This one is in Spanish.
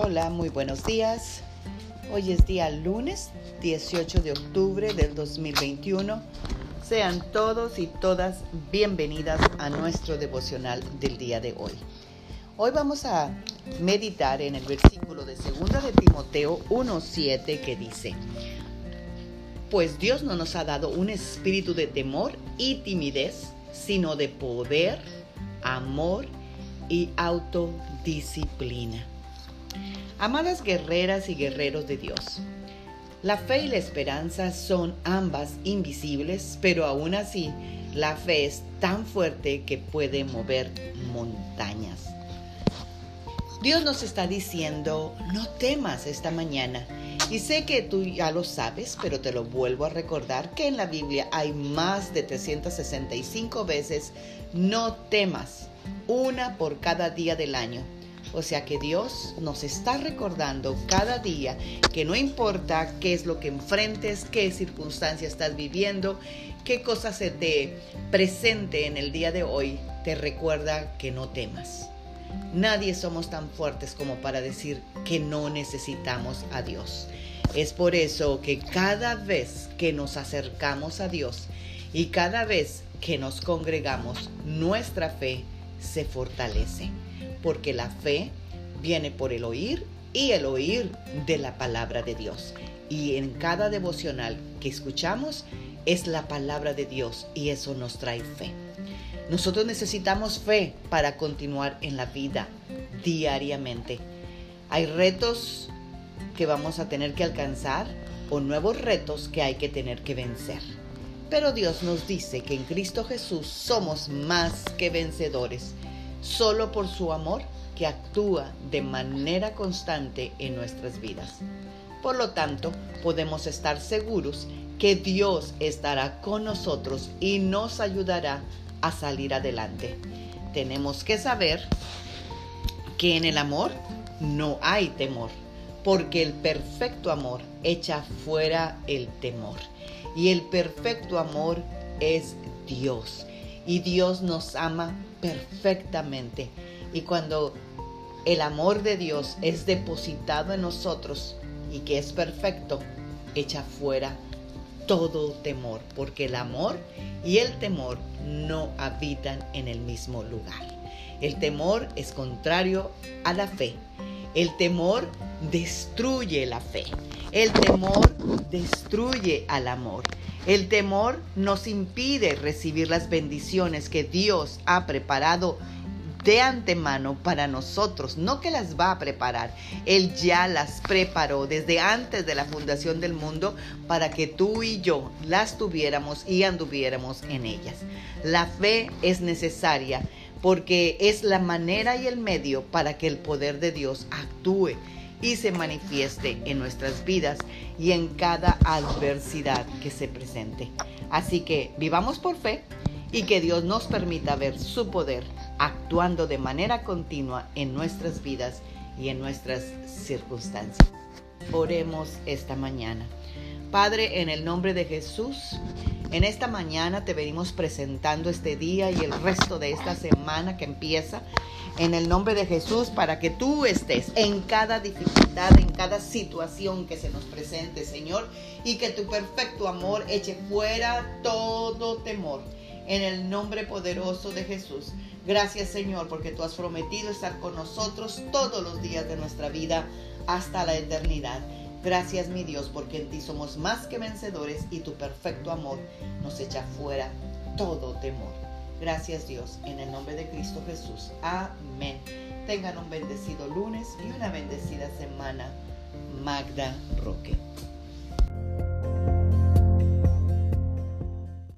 Hola, muy buenos días. Hoy es día lunes 18 de octubre del 2021. Sean todos y todas bienvenidas a nuestro devocional del día de hoy. Hoy vamos a meditar en el versículo de 2 de Timoteo 1.7 que dice, Pues Dios no nos ha dado un espíritu de temor y timidez, sino de poder, amor y autodisciplina. Amadas guerreras y guerreros de Dios, la fe y la esperanza son ambas invisibles, pero aún así la fe es tan fuerte que puede mover montañas. Dios nos está diciendo, no temas esta mañana. Y sé que tú ya lo sabes, pero te lo vuelvo a recordar que en la Biblia hay más de 365 veces, no temas, una por cada día del año. O sea que Dios nos está recordando cada día que no importa qué es lo que enfrentes, qué circunstancia estás viviendo, qué cosa se te presente en el día de hoy, te recuerda que no temas. Nadie somos tan fuertes como para decir que no necesitamos a Dios. Es por eso que cada vez que nos acercamos a Dios y cada vez que nos congregamos, nuestra fe se fortalece porque la fe viene por el oír y el oír de la palabra de Dios. Y en cada devocional que escuchamos es la palabra de Dios y eso nos trae fe. Nosotros necesitamos fe para continuar en la vida diariamente. Hay retos que vamos a tener que alcanzar o nuevos retos que hay que tener que vencer. Pero Dios nos dice que en Cristo Jesús somos más que vencedores solo por su amor que actúa de manera constante en nuestras vidas. Por lo tanto, podemos estar seguros que Dios estará con nosotros y nos ayudará a salir adelante. Tenemos que saber que en el amor no hay temor, porque el perfecto amor echa fuera el temor. Y el perfecto amor es Dios. Y Dios nos ama perfectamente. Y cuando el amor de Dios es depositado en nosotros y que es perfecto, echa fuera todo temor, porque el amor y el temor no habitan en el mismo lugar. El temor es contrario a la fe. El temor destruye la fe. El temor destruye al amor. El temor nos impide recibir las bendiciones que Dios ha preparado de antemano para nosotros, no que las va a preparar, Él ya las preparó desde antes de la fundación del mundo para que tú y yo las tuviéramos y anduviéramos en ellas. La fe es necesaria porque es la manera y el medio para que el poder de Dios actúe y se manifieste en nuestras vidas y en cada adversidad que se presente. Así que vivamos por fe y que Dios nos permita ver su poder actuando de manera continua en nuestras vidas y en nuestras circunstancias. Oremos esta mañana. Padre, en el nombre de Jesús, en esta mañana te venimos presentando este día y el resto de esta semana que empieza en el nombre de Jesús para que tú estés en cada dificultad, en cada situación que se nos presente, Señor, y que tu perfecto amor eche fuera todo temor. En el nombre poderoso de Jesús. Gracias Señor porque tú has prometido estar con nosotros todos los días de nuestra vida hasta la eternidad. Gracias mi Dios porque en ti somos más que vencedores y tu perfecto amor nos echa fuera todo temor. Gracias Dios, en el nombre de Cristo Jesús. Amén. Tengan un bendecido lunes y una bendecida semana. Magda Roque.